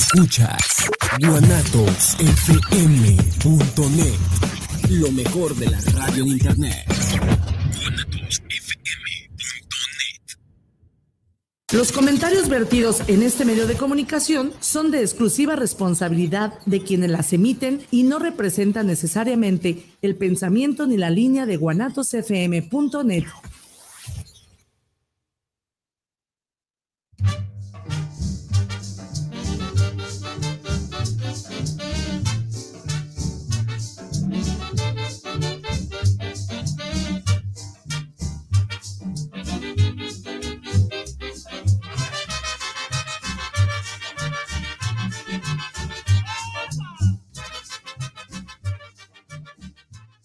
Escuchas guanatosfm.net, lo mejor de la radio en internet. Los comentarios vertidos en este medio de comunicación son de exclusiva responsabilidad de quienes las emiten y no representan necesariamente el pensamiento ni la línea de guanatosfm.net.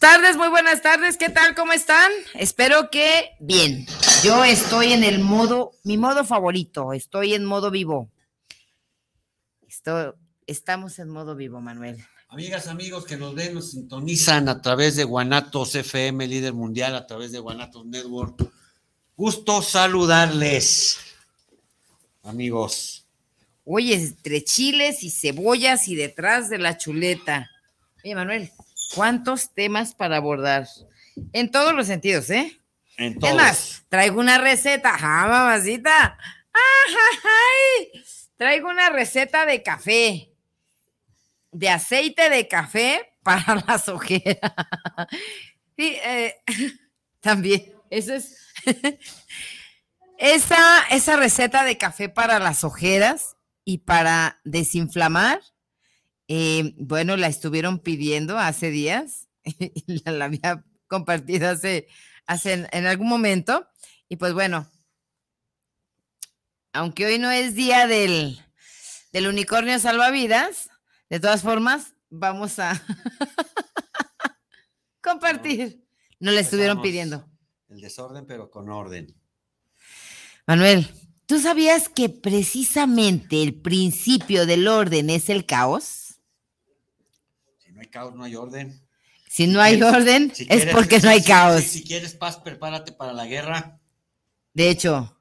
tardes, muy buenas tardes. ¿Qué tal? ¿Cómo están? Espero que bien. Yo estoy en el modo, mi modo favorito. Estoy en modo vivo. Esto, estamos en modo vivo, Manuel. Amigas, amigos que nos ven, nos sintonizan a través de Guanatos FM, líder mundial, a través de Guanatos Network. Gusto saludarles, amigos. Oye, entre chiles y cebollas y detrás de la chuleta. Oye, Manuel, ¿Cuántos temas para abordar? En todos los sentidos, ¿eh? En todos. Es traigo una receta, ¡ah, mamacita! ¡Ay! Traigo una receta de café, de aceite de café para las ojeras. Sí, eh, también, eso es. esa, esa receta de café para las ojeras y para desinflamar eh, bueno, la estuvieron pidiendo hace días, la, había compartido hace, hace en, algún momento, y pues bueno, aunque hoy no es día del, del unicornio salvavidas, de todas formas, vamos a compartir. No le estuvieron pidiendo. El desorden, pero con orden. Manuel, ¿tú sabías que precisamente el principio del orden es el caos? Hay caos, no hay orden. Si no hay orden, es porque no hay caos. Si, quieres paz, prepárate para la guerra. De hecho,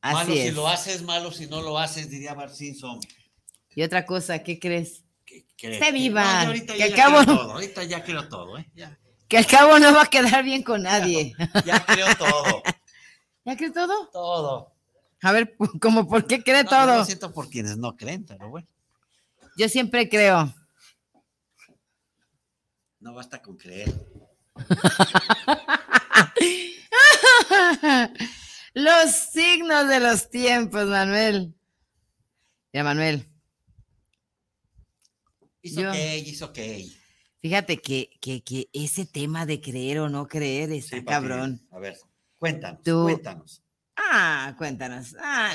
así malo si lo haces, malo si no lo haces, diría Bart Simpson. Y otra cosa, ¿qué crees? ¿Qué Esté viva. ahorita que ya al cabo, todo, ahorita ya creo todo, ¿eh? Que al cabo no va a quedar bien con nadie. ya creo todo. ¿Ya creo todo? Todo. A ver, ¿cómo por qué cree todo? Yo lo siento por quienes no creen, pero bueno. Yo siempre creo. No basta con creer. los signos de los tiempos, Manuel. Ya, Manuel. Hizo ok, hizo ok. Fíjate que, que, ese tema de creer o no creer está cabrón. A ver, cuéntanos, cuéntanos. Ah, cuéntanos. Ah,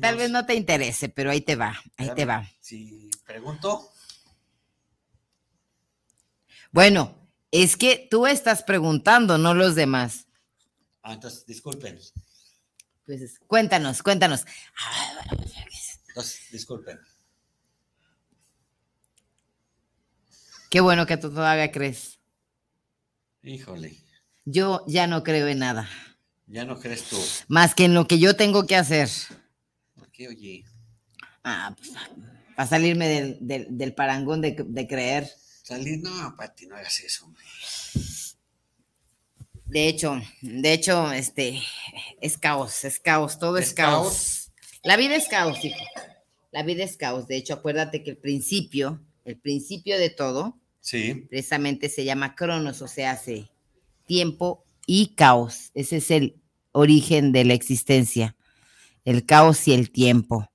tal vez no te interese, pero ahí te va, ahí te va. Si pregunto. Bueno, es que tú estás preguntando, no los demás. Ah, entonces, disculpen. Pues, cuéntanos, cuéntanos. Entonces, disculpen. Qué bueno que tú todavía crees. Híjole. Yo ya no creo en nada. Ya no crees tú. Más que en lo que yo tengo que hacer. ¿Por qué, oye? Ah, pues, para salirme del, parangón de, de creer. Salir, no, Pati, no hagas eso, De hecho, de hecho, este, es caos, es caos, todo es, caos? La vida es caos, hijo. La vida es caos. De hecho, acuérdate que el principio, el principio de todo, sí. precisamente se llama cronos, o sea, hace tiempo y caos. Ese es el origen de la existencia, el caos y el tiempo.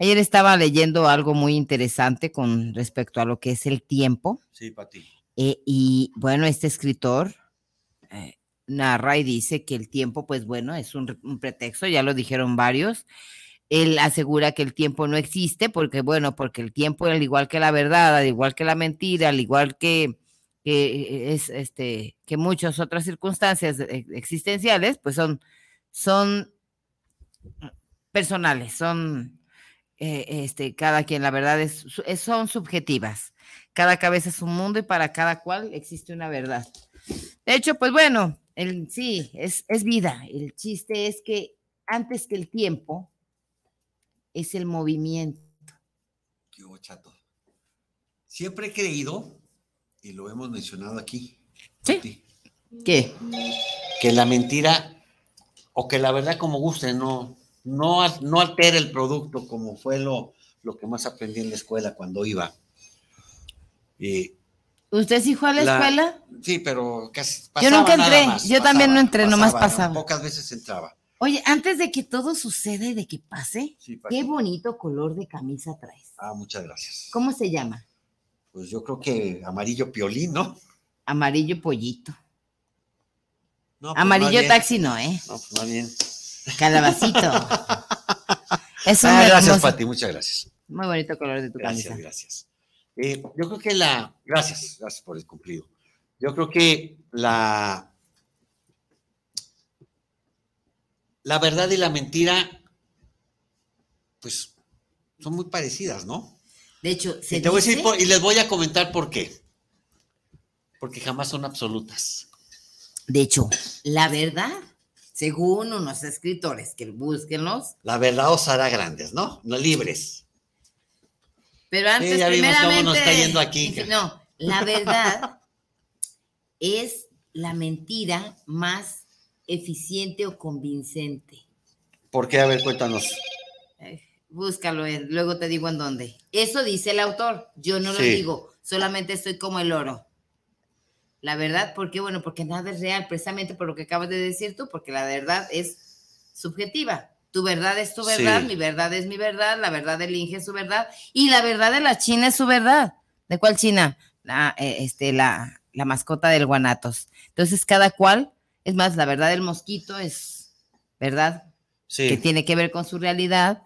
Ayer estaba leyendo algo muy interesante con respecto a lo que es el tiempo. Sí, Pati. Eh, y bueno, este escritor eh, narra y dice que el tiempo, pues bueno, es un, pretexto, ya lo dijeron varios. Él asegura que el tiempo no existe porque, bueno, porque el tiempo, al igual que la verdad, al igual que la mentira, al igual que, que es este, que muchas otras circunstancias eh, existenciales, pues son, son personales, son eh, este, cada quien, la verdad, es, son subjetivas. Cada cabeza es un mundo y para cada cual existe una verdad. De hecho, pues bueno, el, sí, es, es vida. El chiste es que antes que el tiempo es el movimiento. Chato. Siempre he creído, y lo hemos mencionado aquí, Sí. ¿Qué? que la mentira, o que la verdad como guste, no, no, no altera el producto, como fue lo, lo que más aprendí en la escuela cuando iba. Y, ¿Usted sí fue a la, La- escuela? sí, pero casi Yo pasaba nunca nada entré, más, yo también no entré, nomás ¿no? pasaba. Pocas veces entraba. Oye, antes de que todo suceda y de que pase, Sí, qué bonito color de camisa traes. Ah, muchas gracias. ¿Cómo se llama? Pues yo creo que amarillo piolín, ¿no? Amarillo pollito. No, pues Amarillo taxi no, ¿eh? No, pues más bien. Calabacito. es un Ah, gracias, hermoso- Pati, muchas gracias. Muy bonito color de tu Gracias, camisa. gracias. Eh, yo creo que la. Gracias, gracias por el cumplido. Yo creo que la. La verdad y la mentira, pues, son muy parecidas, ¿no? De hecho, se Y, te voy a decir por- y les voy a comentar por qué. Porque jamás son absolutas. de hecho, la verdad, según unos escritores que búsquenlos, La verdad os hará grandes, ¿no? No libres. pero antes ya vimos cómo nos está yendo aquí. no, la verdad es la mentira más eficiente o convincente. ¿Por qué? A ver, cuéntanos. Búscalo, eh, luego te digo en dónde. Eso dice el autor, yo no lo Sí. digo, solamente estoy como el oro. La verdad, ¿por qué? Bueno, porque nada es real, precisamente por lo que acabas de decir tú, porque la verdad es subjetiva. Tu verdad es tu verdad, Sí. mi verdad es mi verdad, la verdad del Inge es su verdad, y la verdad de la China es su verdad. ¿De cuál China? La, eh, este, la, la mascota del guanatos. Entonces, cada cual, es más, la verdad del mosquito es verdad Sí. que tiene que ver con su realidad.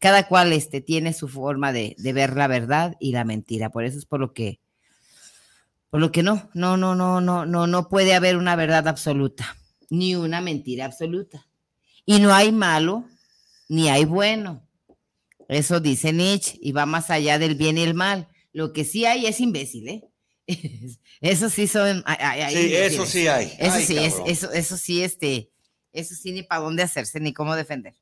Cada cual este, tiene su forma de, de ver la verdad y la mentira. Por eso es por lo que, por lo que no, no, no, no, no, no, no puede haber una verdad absoluta, ni una mentira absoluta. Y no hay malo, ni hay bueno. Eso dice Nietzsche, y va más allá del bien y el mal. Lo que sí hay es imbécil, ¿eh? Eso sí son. hay- hay- hay Sí, eso sí hay. Eso Ay, sí, es, eso, eso sí, este, eso sí, ni para dónde hacerse, ni cómo defender.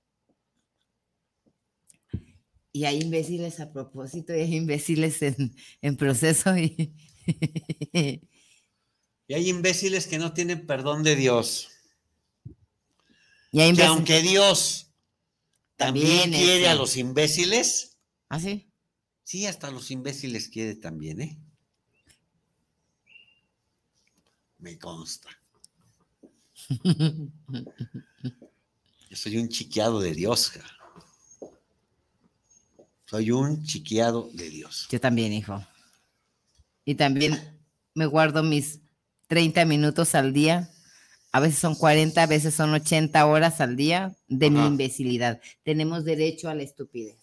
Y hay imbéciles a propósito, y hay imbéciles en, en proceso. Y, Y hay imbéciles que no tienen perdón de Dios. y hay Que aunque Dios también, También, quiere este. a los imbéciles, ¿Ah, sí? sí, hasta los imbéciles quiere también, ¿eh? Me consta. Yo soy un chiqueado de Dios. Soy un chiqueado de Dios. Yo también, hijo. Y también me guardo mis 30 minutos al día. A veces son 40, a veces son 80 horas al día de mi imbecilidad. Tenemos derecho a la estupidez.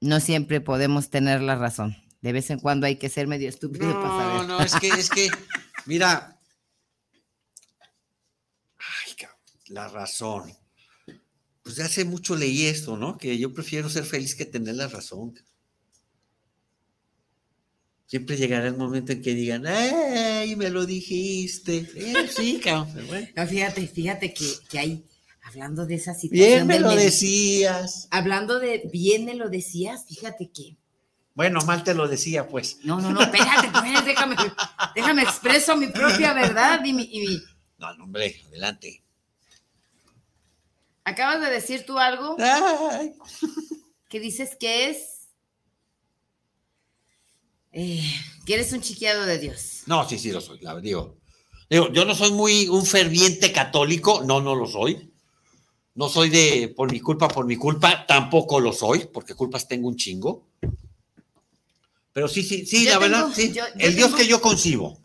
No siempre podemos tener la razón. De vez en cuando hay que ser medio estúpido para No, saber. no, es que, es que, mira. Ay, cabrón, la razón. Pues de hace mucho leí esto, ¿no? Que yo prefiero ser feliz que tener la razón. Siempre llegará el momento en que digan, ¡ay, me lo dijiste! Eh, sí, cabrón, bueno. No, fíjate, fíjate que, que hay, hablando de esa situación. Bien me lo decías. Hablando de bien me lo decías, fíjate que. Bueno, mal te lo decía, pues. No, no, no, espérate, pues, déjame, déjame expreso mi propia verdad y mi- y mi, No, no, hombre, adelante. Acabas de decir tú algo Ay. que dices que es. Eh, que eres un chiqueado de Dios. No, sí, sí lo soy, la digo. Digo, yo no soy muy un ferviente católico, no, no lo soy. No soy de por mi culpa, por mi culpa, tampoco lo soy, porque culpas tengo un chingo. Pero sí, sí, sí, Yo la tengo- verdad, sí. yo- yo el Dios tengo- que yo concibo.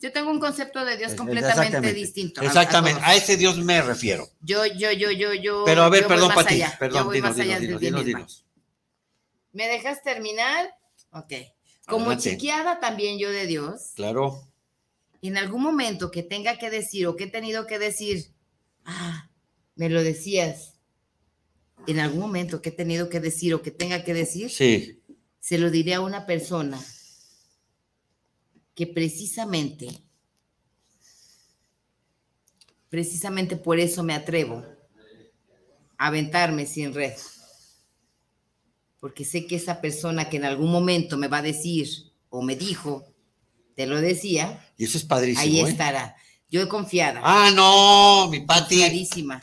Yo tengo un concepto de Dios completamente exactamente, distinto. a- a Exactamente, a ese Dios me refiero. Yo, yo, yo, yo, yo. Pero a ver, perdón, Pati, allá, perdón, voy dinos, más allá dinos, del dinos, dinos. ¿Me dejas terminar? Ok. Como Adelante. chiqueada también yo de Dios, Claro, en algún momento que tenga que decir o que he tenido que decir, ah, me lo decías. En algún momento que he tenido que decir o que tenga que decir, sí. se lo diré a una persona que precisamente, precisamente por eso me atrevo a aventarme sin red. Porque sé que esa persona que en algún momento me va a decir o me dijo, te lo decía, Y eso es padrísimo. ahí ¿eh? estará. Yo he confiada. Ah, no, mi Pati. confiadísima.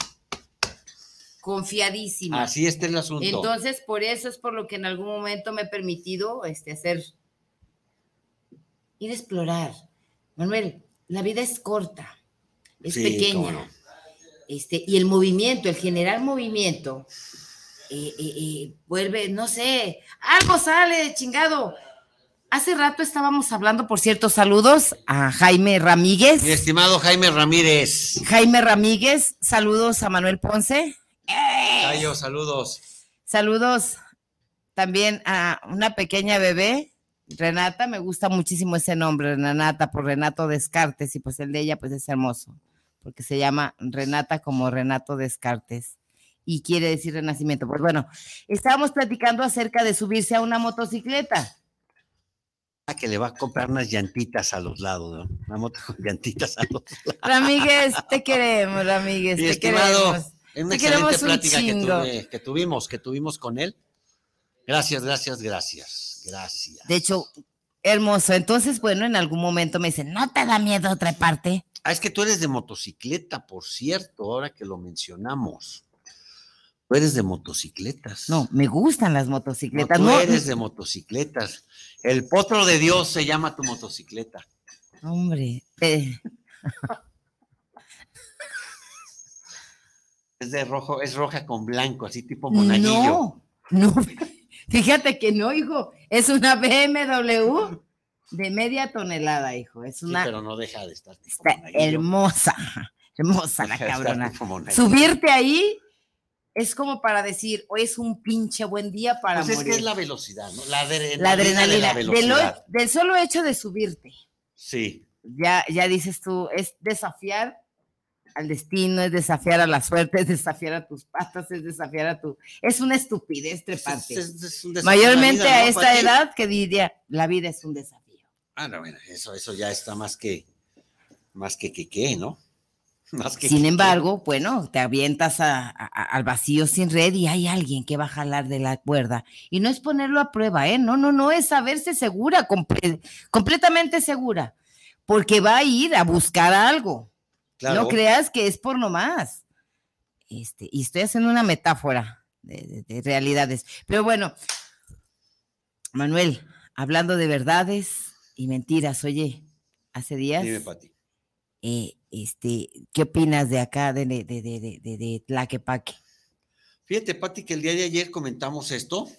Confiadísima. Así está el asunto. Entonces, por eso es por lo que en algún momento me he permitido este, hacer, ir a explorar. Manuel, la vida es corta, es Sí, pequeña. no. Este, y el movimiento, el generar movimiento, eh, eh, eh, vuelve, no sé, algo sale, chingado. Hace rato estábamos hablando, por cierto, saludos a Jaime Ramírez. Mi estimado Jaime Ramírez. Jaime Ramírez, saludos a Manuel Ponce. Cayo, saludos. Saludos también a una pequeña bebé, Renata, me gusta muchísimo ese nombre, Renata, por Renato Descartes, y pues el de ella pues es hermoso, porque se llama Renata como Renato Descartes y quiere decir renacimiento. Pues bueno, estábamos platicando acerca de subirse a una motocicleta. Ah, que le va a comprar unas llantitas a los lados, ¿no? Una moto con llantitas a los lados. Ramírez, te queremos, Ramírez, te queremos. es una Te excelente queremos un plática que, tuve- que tuvimos, que tuvimos con él. Gracias, gracias, gracias. Gracias. De hecho, hermoso. Entonces, bueno, en algún momento me dicen, ¿no te da miedo otra parte? Ah, es que tú eres de motocicleta, por cierto, ahora que lo mencionamos. Tú eres de motocicletas. No, me gustan las No, motocicletas. tú No, eres de motocicletas. El potro de Dios se llama tu motocicleta. Hombre, eh, Es de rojo, es roja con blanco, así tipo monaguillo. no, no, fíjate que no, hijo, es una BMW de media tonelada, hijo, es Sí, una, pero no deja de estar tipo está monaguillo. hermosa, hermosa la cabrona. Subirte ahí es como para decir, hoy es un pinche buen día para Pues es morir. que es la velocidad, ¿no? La, adrenalina la de adrenalina, la del, velocidad. del solo hecho de subirte. Sí. ya, ya dices tú, es desafiar al destino, es desafiar a la suerte, es desafiar a tus patas, es desafiar a tu... Es una estupidez treparte. Es- es- es un desafío de la Mayormente vida, a ¿no, esta edad que diría, la vida es un desafío. Ah, no, bueno, eso, eso ya está más que, más que que qué, ¿no? Sin embargo, bueno, te avientas a- a- al vacío sin red y hay alguien que va a jalar de la cuerda. Y no es ponerlo a prueba, ¿eh? No, no, no, es saberse segura, comple- completamente segura, porque va a ir a buscar algo. Claro. No creas que es por nomás. Este, y estoy haciendo una metáfora de, de- de realidades. Pero bueno, Manuel, hablando de verdades y mentiras, oye, hace días, Dime, Pati. Eh, este, ¿qué opinas de acá, de, de, de, de, Tlaquepaque? Fíjate, Pati, que el día de ayer comentamos esto,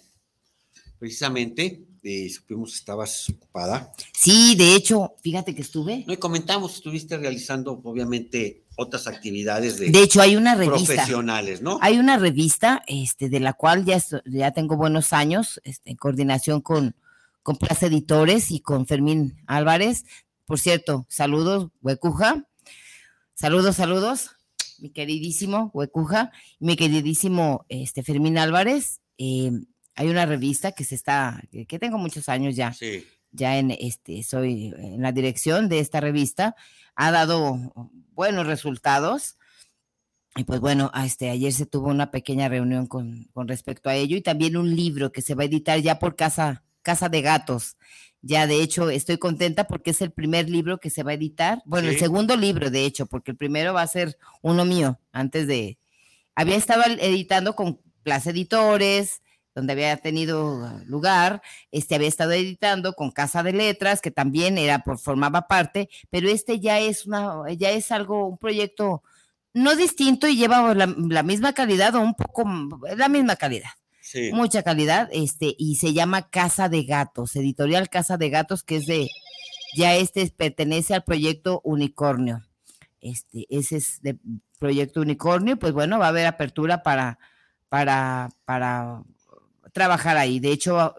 precisamente, y supimos que estabas ocupada. Sí, de hecho, fíjate que estuve. No, y comentamos, estuviste realizando, obviamente, otras actividades de, De hecho, hay una revista. profesionales, ¿no? Hay una revista este, de la cual ya, ya tengo buenos años este, en coordinación con, con Plaza Editores y con Fermín Álvarez. Por cierto, saludos, Huecuja. Saludos, saludos, mi queridísimo Huecuja, mi queridísimo este, Fermín Álvarez. Eh, hay una revista que se está, que, tengo muchos años ya, Sí. ya en este, soy en la dirección de esta revista, ha dado buenos resultados. Y pues bueno, este, ayer se tuvo una pequeña reunión con, con respecto a ello y también un libro que se va a editar ya por Casa, Casa de Gatos. Ya de hecho estoy contenta porque es el primer libro que se va a editar. Bueno, el segundo libro de hecho, porque el primero va a ser uno mío antes de... Había estado editando con Plaza Editores, donde había tenido lugar, este había estado editando con Casa de Letras, que también era por formaba parte, pero este ya es una, ya es algo, un proyecto no distinto y lleva la, la misma calidad o un poco la misma calidad, Sí. mucha calidad, este, y se llama Casa de Gatos, editorial Casa de Gatos, que es de, ya este pertenece al proyecto Unicornio. Este, ese es de proyecto Unicornio, pues bueno, va a haber apertura para, para, para trabajar ahí. De hecho,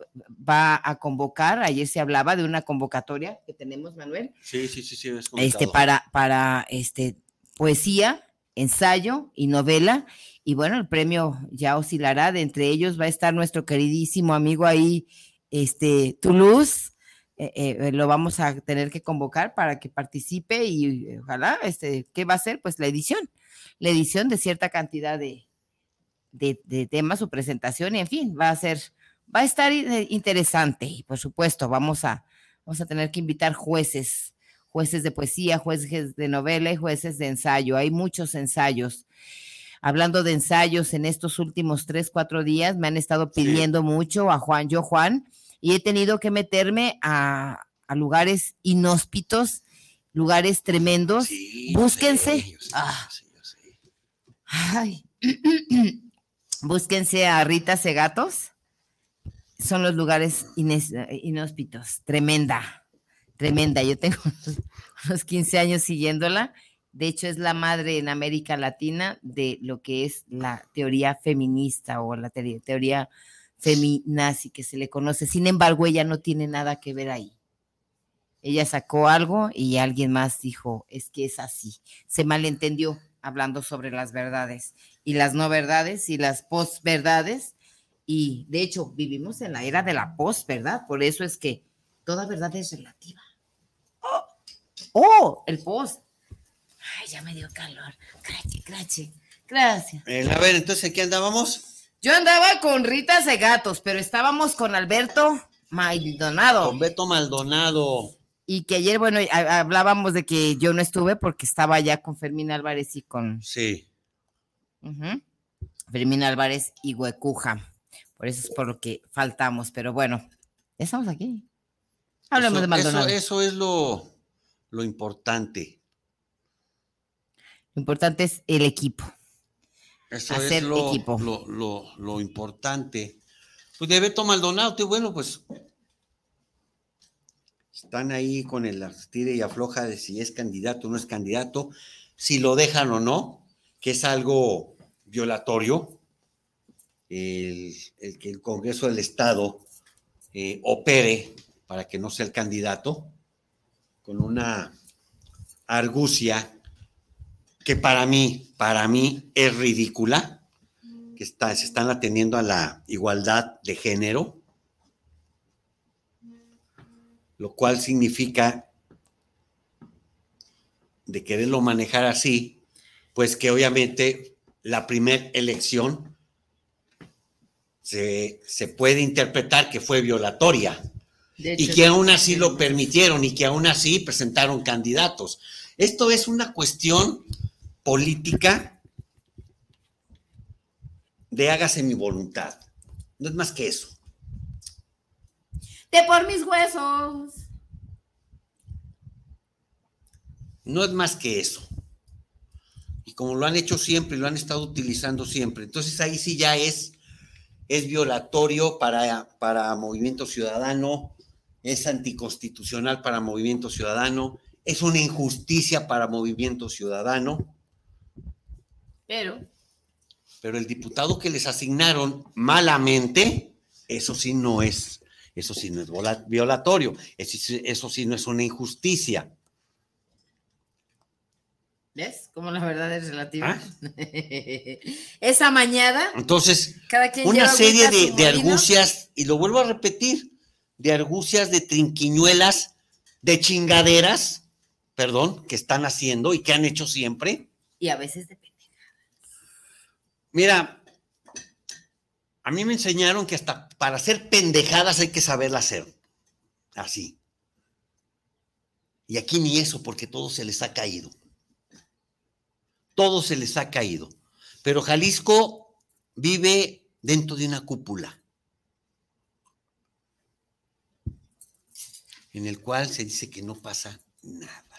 va a convocar, ayer se hablaba de una convocatoria que tenemos, Manuel, Sí, sí, sí, sí, has este, para, para este, poesía, ensayo y novela. Y bueno, el premio ya oscilará. De entre ellos va a estar nuestro queridísimo amigo ahí, este, Toulouse. eh, eh, lo vamos a tener que convocar para que participe y eh, ojalá, este, ¿qué va a ser? Pues la edición, la edición de cierta cantidad de, de, temas, su presentación, y en fin, va a ser Va a estar in- interesante y por supuesto vamos a, vamos a tener que invitar jueces, jueces de poesía, jueces de novela y jueces de ensayo. Hay muchos ensayos. Hablando de ensayos, en estos últimos tres, cuatro días me han estado Sí. pidiendo mucho a Juan, yo Juan, y he tenido que meterme a, a lugares inhóspitos, lugares tremendos. Sí, búsquense. Ah. Ay. Búsquense a Rita Segatos. Son los lugares inhóspitos. Tremenda, tremenda. Yo tengo unos 15 años siguiéndola. De hecho, es la madre en América Latina de lo que es la teoría feminista o la teoría, teoría feminazi que se le conoce. Sin embargo, ella no tiene nada que ver ahí. Ella sacó algo y alguien más dijo, es que es así. Se malentendió hablando sobre las verdades y las no verdades y las posverdades. Y de hecho, vivimos en la era de la posverdad. Por eso es que toda verdad es relativa. ¡Oh! ¡Oh! El post. Ay, ya me dio calor. Gracias, gracias. Gracias. Eh, a ver, entonces, ¿en qué andábamos? Yo andaba con Rita Segatos, pero estábamos con Alberto Maldonado. Con Beto Maldonado. Y que ayer, bueno, ha- hablábamos de que yo no estuve porque estaba ya con Fermín Álvarez y con Sí. ujú, Fermín Álvarez y Huecuja. Por eso es por lo que faltamos, pero bueno, ya estamos aquí. Hablemos Eso- de Maldonado. Eso, eso es lo, lo importante. Lo importante es el equipo. Eso Hacer es lo, equipo. Lo, lo- lo importante. Pues de Beto Maldonado, tío, bueno, pues están ahí con el tire y afloja de si es candidato o no es candidato, si lo dejan o no, que es algo violatorio, el, el que el Congreso del Estado eh, opere para que no sea el candidato, con una argucia que para mí, para mí es ridícula, que está, se están atendiendo a la igualdad de género, lo cual significa de quererlo manejar así, pues que obviamente la primera elección se, se puede interpretar que fue violatoria y que aún así lo permitieron y que aún así presentaron candidatos. Esto es una cuestión política de hágase mi voluntad. No es más que eso. De por mis huesos. No es más que eso. Y como lo han hecho siempre, lo han estado utilizando siempre. Entonces ahí sí ya es, es violatorio para, para Movimiento Ciudadano, es anticonstitucional para Movimiento Ciudadano, es una injusticia para Movimiento Ciudadano. Pero pero el diputado que les asignaron malamente, eso sí no es, eso sí no es violatorio, eso, sí- eso sí no es una injusticia. ¿Ves? Como la verdad es relativa. ¿Ah? Esa mañana, Entonces, cada quien una serie de, de argucias, y lo vuelvo a repetir, de argucias, de trinquiñuelas, de chingaderas, perdón, que están haciendo y que han hecho siempre. Y a veces depende. Mira, a mí me enseñaron que hasta para hacer pendejadas hay que saberla hacer. Así. Y aquí ni eso, porque todo se les ha caído. Todo se les ha caído. Pero Jalisco vive dentro de una cúpula. En el cual se dice que no pasa nada.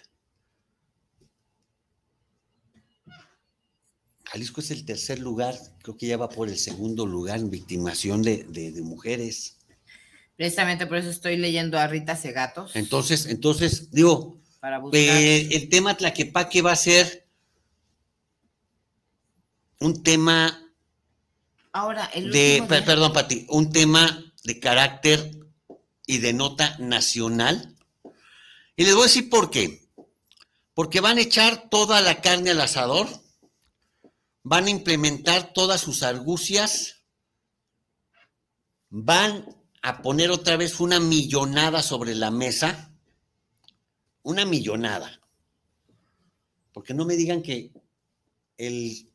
Jalisco es el tercer lugar, creo que ya va por el segundo lugar en victimación de, de- de mujeres. Precisamente por eso estoy leyendo a Rita Segatos. Entonces, entonces, digo, para buscar. eh, el tema Tlaquepaque va a ser un tema Ahora, el de, día- perdón, Pati, un tema de carácter y de nota nacional. Y les voy a decir por qué. Porque van a echar toda la carne al asador, van a implementar todas sus argucias, van a poner otra vez una millonada sobre la mesa, una millonada. Porque no me digan que el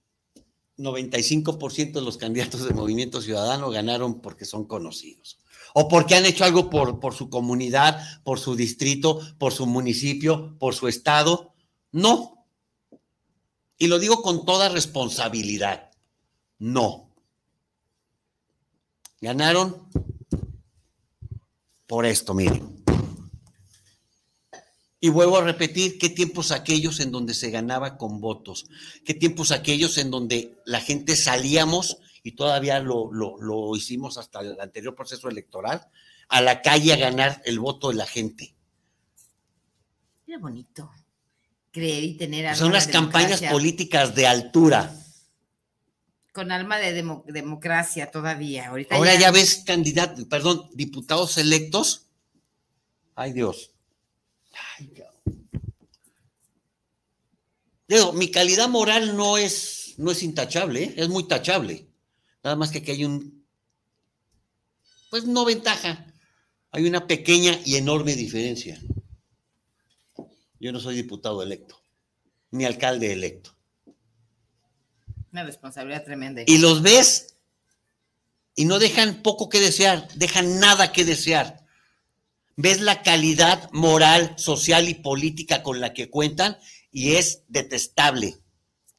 95% de los candidatos de Movimiento Ciudadano ganaron porque son conocidos. O porque han hecho algo por, por su comunidad, por su distrito, por su municipio, por su estado. No. Y lo digo con toda responsabilidad. No. Ganaron por esto, miren. Y vuelvo a repetir, ¿qué tiempos aquellos en donde se ganaba con votos? ¿Qué tiempos aquellos en donde la gente salíamos, y todavía lo, lo, hicimos hasta el anterior proceso electoral, a la calle a ganar el voto de la gente? Era bonito creer y tener Son unas campañas políticas de altura. Con alma de democracia todavía. Ahora ya... ya ves candidatos, perdón, diputados electos. Ay Dios Digo, mi calidad moral no es, no es intachable, ¿eh? es muy tachable. Nada más que aquí hay un, pues no ventaja, hay una pequeña y enorme diferencia. Yo no soy diputado electo, ni alcalde electo. Una responsabilidad tremenda. Y los ves y no dejan poco que desear, dejan nada que desear ves la calidad moral, social y política con la que cuentan y es detestable,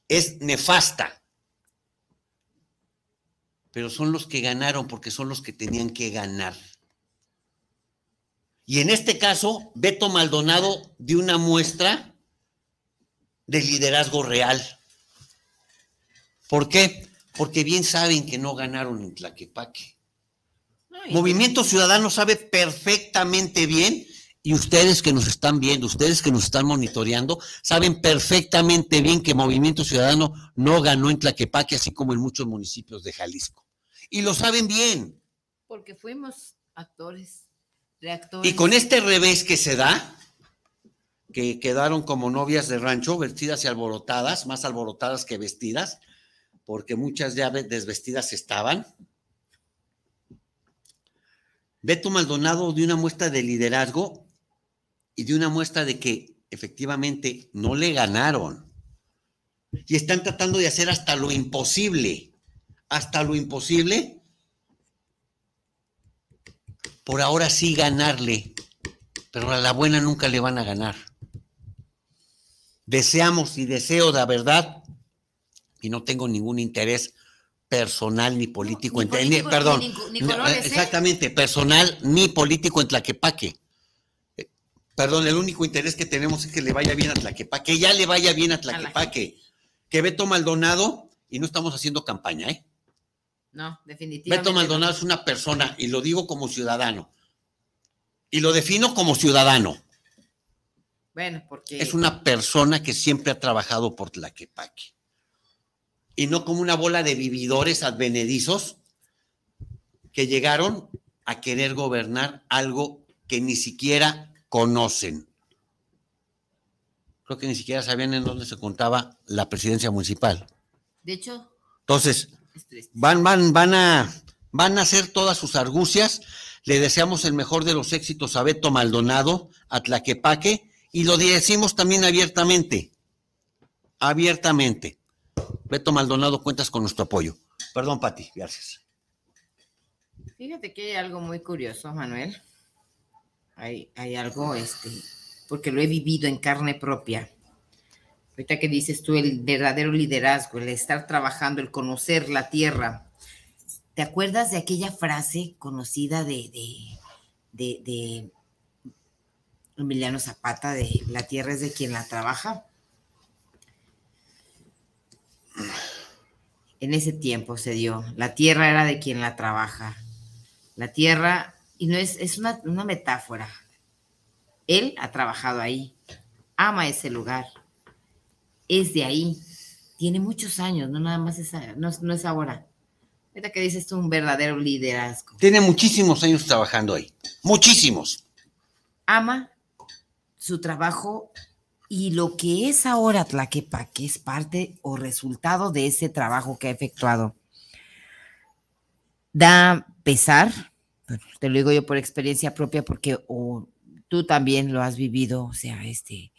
es nefasta. Pero son los que ganaron porque son los que tenían que ganar. Y en este caso, Beto Maldonado dio una muestra de liderazgo real. ¿Por qué? Porque bien saben que no ganaron en Tlaquepaque. Movimiento Ciudadano sabe perfectamente bien, y ustedes que nos están viendo, ustedes que nos están monitoreando, saben perfectamente bien que Movimiento Ciudadano no ganó en Tlaquepaque, así como en muchos municipios de Jalisco. Y lo saben bien. Porque fuimos actores, Y con este revés que se da, que quedaron como novias de rancho, vestidas y alborotadas, más alborotadas que vestidas, porque muchas ya desvestidas estaban Beto Maldonado de una muestra de liderazgo y de una muestra de que efectivamente no le ganaron. Y están tratando de hacer hasta lo imposible, hasta lo imposible, por ahora sí ganarle, pero a la buena nunca le van a ganar. Deseamos y deseo de verdad, y no tengo ningún interés personal ni político, en, perdón, exactamente, personal ni político en Tlaquepaque. Eh, perdón, el único interés que tenemos es que le vaya bien a Tlaquepaque, que ya le vaya bien a Tlaquepaque. Que Beto Maldonado, y no estamos haciendo campaña, ¿eh? No, definitivamente. Beto Maldonado es una persona, y lo digo como ciudadano, y lo defino como ciudadano. Bueno, porque... Es una persona que siempre ha trabajado por Tlaquepaque y no como una bola de vividores advenedizos que llegaron a querer gobernar algo que ni siquiera conocen. Creo que ni siquiera sabían en dónde se contaba la presidencia municipal. De hecho. Entonces, van, van, van a, van a hacer todas sus argucias. Le deseamos el mejor de los éxitos a Beto Maldonado, a Tlaquepaque, y lo decimos también abiertamente. Abiertamente. Beto Maldonado, cuentas con nuestro apoyo. Perdón, Pati, gracias. Fíjate que hay algo muy curioso, Manuel. Hay, hay algo, este, porque lo he vivido en carne propia. Ahorita que dices tú, el verdadero liderazgo, el estar trabajando, el conocer la tierra. ¿Te acuerdas de aquella frase conocida de, de, de, Emiliano Zapata, de la tierra es de quien la trabaja? en ese tiempo se dio. La tierra era de quien la trabaja. La tierra, y no es, es una, metáfora. Él ha trabajado ahí, ama ese lugar, es de ahí, tiene muchos años, no nada más es, no, es ahora. Ahorita que dices tú, un verdadero liderazgo. Tiene muchísimos años trabajando ahí, muchísimos. Ama su trabajo y lo que es ahora Tlaquepaque es parte o resultado de ese trabajo que ha efectuado. Da pesar, te lo digo yo por experiencia propia, porque tú también lo has vivido, o sea, este,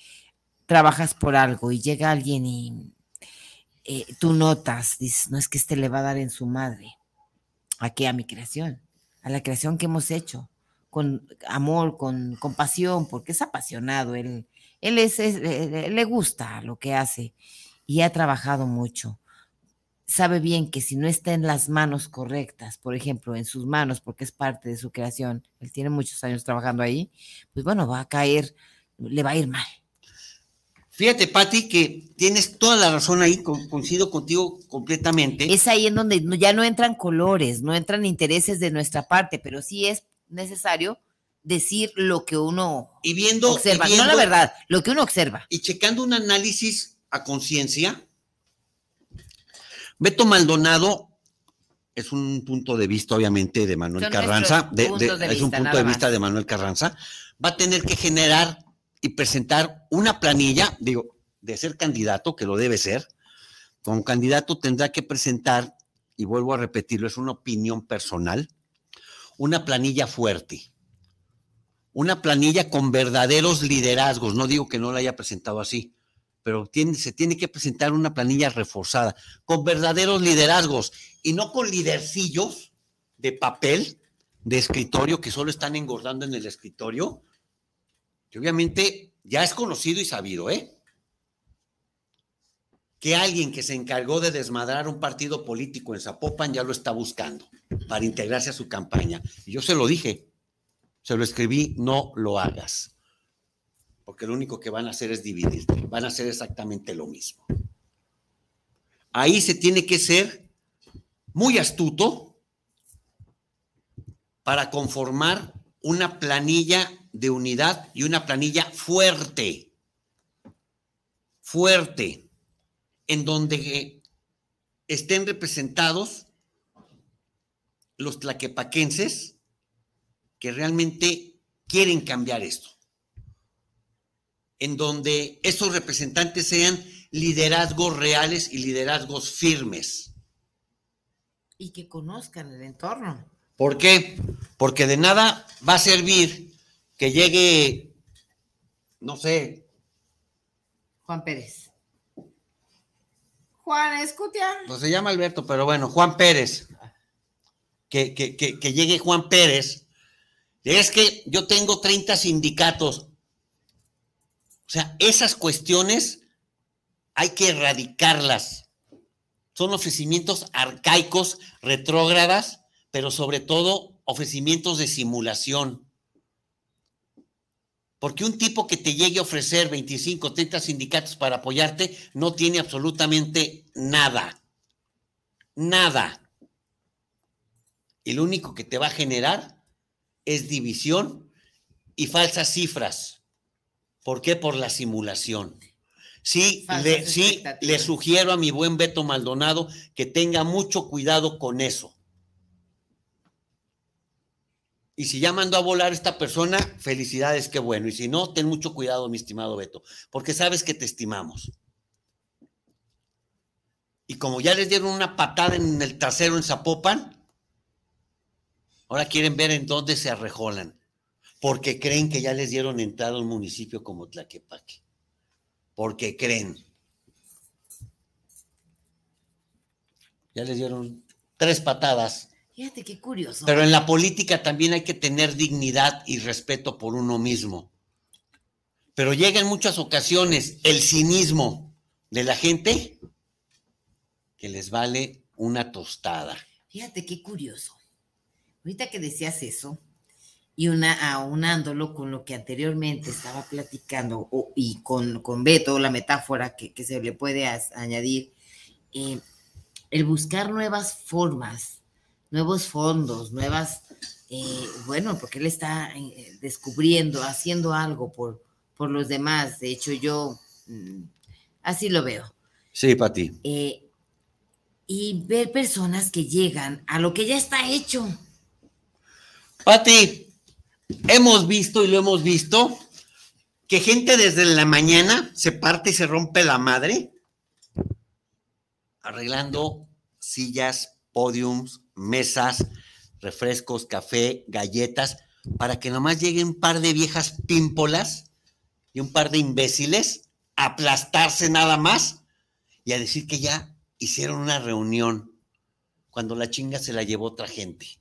trabajas por algo y llega alguien y eh, tú notas, dices, no es que este le va a dar en su madre. ¿A? A mi creación, a la creación que hemos hecho, con amor, con compasión, porque es apasionado, él, él es, le gusta lo que hace y ha trabajado mucho. Sabe bien que si no está en las manos correctas, por ejemplo, en sus manos, porque es parte de su creación, él tiene muchos años trabajando ahí, pues bueno, va a caer, le va a ir mal. Fíjate, Patti, que tienes toda la razón ahí, coincido contigo completamente. Es ahí en donde ya no entran colores, no entran intereses de nuestra parte, pero sí es necesario decir lo que uno y viendo, observa, no la verdad, lo que uno observa. Y checando un análisis a conciencia, Beto Maldonado es un punto de vista, obviamente, de Manuel Carranza, es un punto de vista de Manuel Carranza, va a tener que generar y presentar una planilla, digo, de ser candidato, que lo debe ser, como candidato tendrá que presentar, y vuelvo a repetirlo, es una opinión personal, una planilla fuerte, una planilla con verdaderos liderazgos, no digo que no la haya presentado así, pero tiene, se tiene que presentar una planilla reforzada, con verdaderos liderazgos, y no con lidercillos de papel, de escritorio, que solo están engordando en el escritorio, que obviamente ya es conocido y sabido, ¿eh? Que alguien que se encargó de desmadrar un partido político en Zapopan ya lo está buscando para integrarse a su campaña. Y yo se lo dije, se lo escribí, no lo hagas. Porque lo único que van a hacer es dividirte, van a hacer exactamente lo mismo. Ahí se tiene que ser muy astuto para conformar una planilla de unidad y una planilla fuerte, fuerte, en donde estén representados los tlaquepaquenses que realmente quieren cambiar esto, en donde esos representantes sean liderazgos reales y liderazgos firmes. Y que conozcan el entorno. ¿Por qué? Porque de nada va a servir que llegue, no sé. Juan Pérez. Juan Escutia. Pues se llama Alberto, pero bueno, Juan Pérez. Que, que, que, llegue Juan Pérez. Es que yo tengo 30 sindicatos. O sea, esas cuestiones hay que erradicarlas. Son ofrecimientos arcaicos, retrógradas, pero sobre todo ofrecimientos de simulación. Porque un tipo que te llegue a ofrecer 25, 30 sindicatos para apoyarte no tiene absolutamente nada. Nada. Y lo único que te va a generar es división y falsas cifras. ¿Por qué? Por la simulación. Sí, le, sí, le sugiero a mi buen Beto Maldonado que tenga mucho cuidado con eso. Y si ya mandó a volar esta persona, felicidades, qué bueno. Y si no, ten mucho cuidado, mi estimado Beto, porque sabes que te estimamos. Y como ya les dieron una patada en el trasero en Zapopan, ahora quieren ver en dónde se arrejolan, porque creen que ya les dieron entrada a un municipio como Tlaquepaque. Porque creen. Ya les dieron tres patadas Fíjate qué curioso. Pero en la política también hay que tener dignidad y respeto por uno mismo. Pero llega en muchas ocasiones el cinismo de la gente que les vale una tostada. Fíjate qué curioso. Ahorita que decías eso, y una, aunándolo con lo que anteriormente estaba platicando, y con, con Beto, la metáfora que, se le puede añadir, eh, el buscar nuevas formas nuevos fondos, nuevas, eh, bueno, porque él está eh, descubriendo, haciendo algo por, por los demás. De hecho, yo mm, así lo veo. Sí, Pati. Eh, y ver personas que llegan a lo que ya está hecho. Pati, hemos visto y lo hemos visto que gente desde la mañana se parte y se rompe la madre arreglando sillas, podiums, mesas, refrescos, café, galletas, para que nomás lleguen un par de viejas pímpolas y un par de imbéciles a aplastarse nada más y a decir que ya hicieron una reunión cuando la chinga se la llevó otra gente.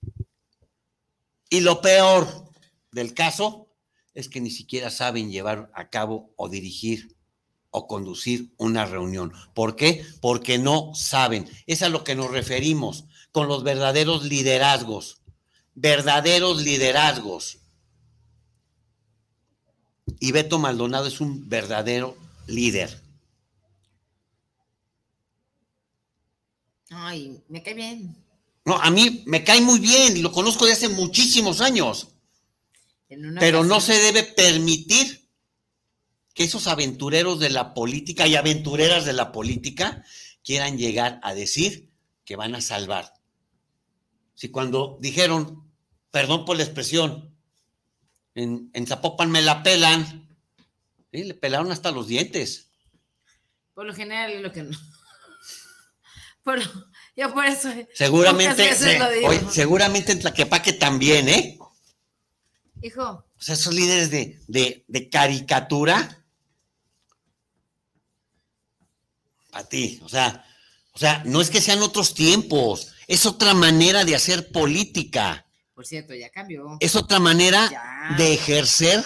Y lo peor del caso es que ni siquiera saben llevar a cabo o dirigir o conducir una reunión. ¿Por qué? Porque no saben. Es a lo que nos referimos con los verdaderos liderazgos. Verdaderos liderazgos. Y Beto Maldonado es un verdadero líder. Ay, me cae bien. No, a mí me cae muy bien y lo conozco de hace muchísimos años. Pero no se debe permitir que esos aventureros de la política y aventureras de la política quieran llegar a decir que van a salvar. Si cuando dijeron, perdón por la expresión, en, Zapopan me la pelan, le pelaron hasta los dientes. Por lo general es lo que no. Por, yo por eso. Seguramente, seguramente en Tlaquepaque también, ¿eh? Hijo. O sea, esos líderes de, de caricatura. Para ti, o sea, o sea, no es que sean otros tiempos, es otra manera de hacer política. Por cierto, ya cambió. Es otra manera de ejercer,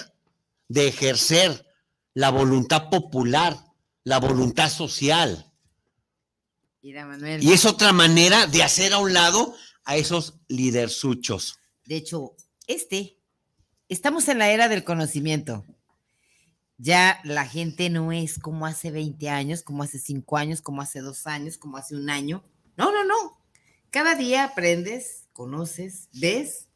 de ejercer la voluntad popular, la voluntad social. Y es otra manera de hacer a un lado a esos lidersuchos. De hecho, este, estamos en la era del conocimiento. Ya la gente no es como hace 20 años, como hace 5 años, como hace 2 años, como hace un año. No, no, no. Cada día aprendes, conoces, ves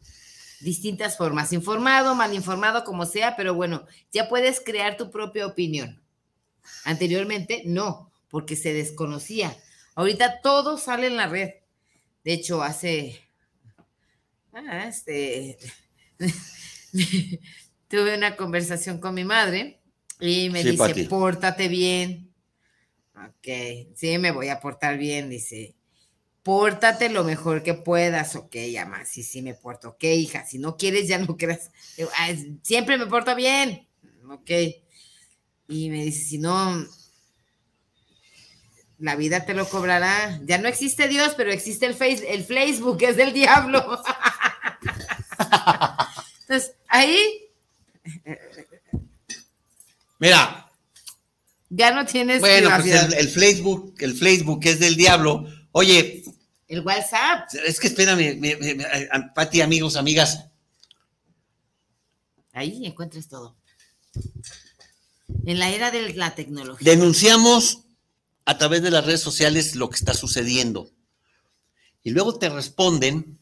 distintas formas, informado, mal informado, como sea, pero bueno, ya puedes crear tu propia opinión. Anteriormente no, porque se desconocía. Ahorita todo sale en la red. De hecho, hace. Ah, este. tuve una conversación con mi madre y me dice: pórtate bien. Ok, sí, me voy a portar bien, dice. Pórtate lo mejor que puedas, ok, ama, sí, sí me porto, ok, hija, si no quieres ya no creas, siempre me porto bien, ok. Y me dice, si no, la vida te lo cobrará. Ya no existe Dios, pero existe el, face, el Facebook, es del diablo. Entonces, ahí. Mira. Ya no tienes. Bueno, pues el, Facebook, el Facebook es del diablo. Oye. El WhatsApp. Es que espérame, Pati, amigos, amigas. Ahí encuentres todo. En la era de la tecnología. Denunciamos a través de las redes sociales lo que está sucediendo. Y luego te responden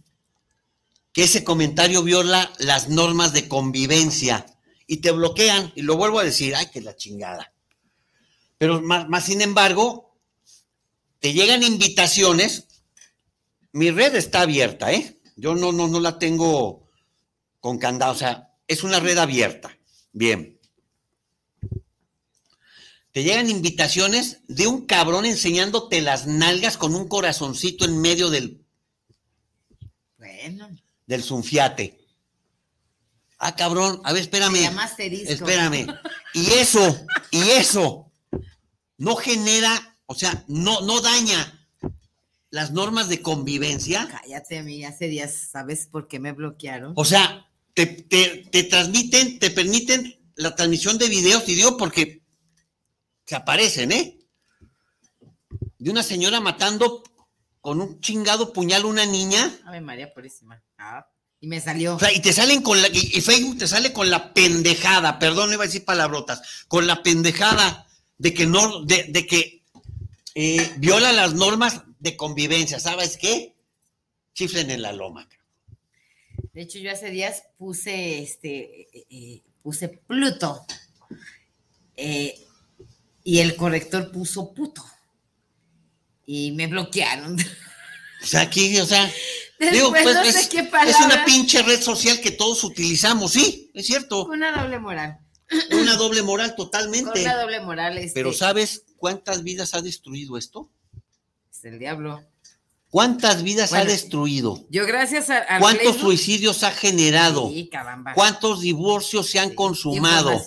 que ese comentario viola las normas de convivencia y te bloquean. Y lo vuelvo a decir, ay, que la chingada. Pero más, sin embargo, te llegan invitaciones. Mi red está abierta, ¿eh? Yo no, no, no la tengo con candado, o sea, es una red abierta. Bien te llegan invitaciones de un cabrón enseñándote las nalgas con un corazoncito en medio del. Bueno. Del sunfiate. Ah, cabrón, a ver, espérame. Espérame. Y eso, y eso, no genera, o sea, no, no daña las normas de convivencia. Cállate, a mí hace días, ¿sabes por qué me bloquearon? O sea, te, te transmiten, te permiten la transmisión de videos y digo porque se aparecen, ¿eh? De una señora matando con un chingado puñal a una niña. Ave María Purísima. Ah, y me salió. O sea, y te salen con la. Y, Facebook te sale con la pendejada, perdón, no iba a decir palabrotas, con la pendejada de que no, de, que eh, viola las normas de convivencia. ¿Sabes qué? Chiflen en la loma. De hecho, yo hace días puse este, eh, eh, puse Pluto. Eh, y el corrector puso puto. Y me bloquearon. O sea, aquí, o sea, digo, pues, es, una pinche red social que todos utilizamos, sí, es cierto. Una doble moral. Una doble moral totalmente. Una doble moral. Este... Pero ¿sabes cuántas vidas ha destruido esto? Es el diablo. ¿Cuántas vidas ha destruido? Yo gracias a... ¿Cuántos suicidios ha generado? ¿Cuántos divorcios se han consumado?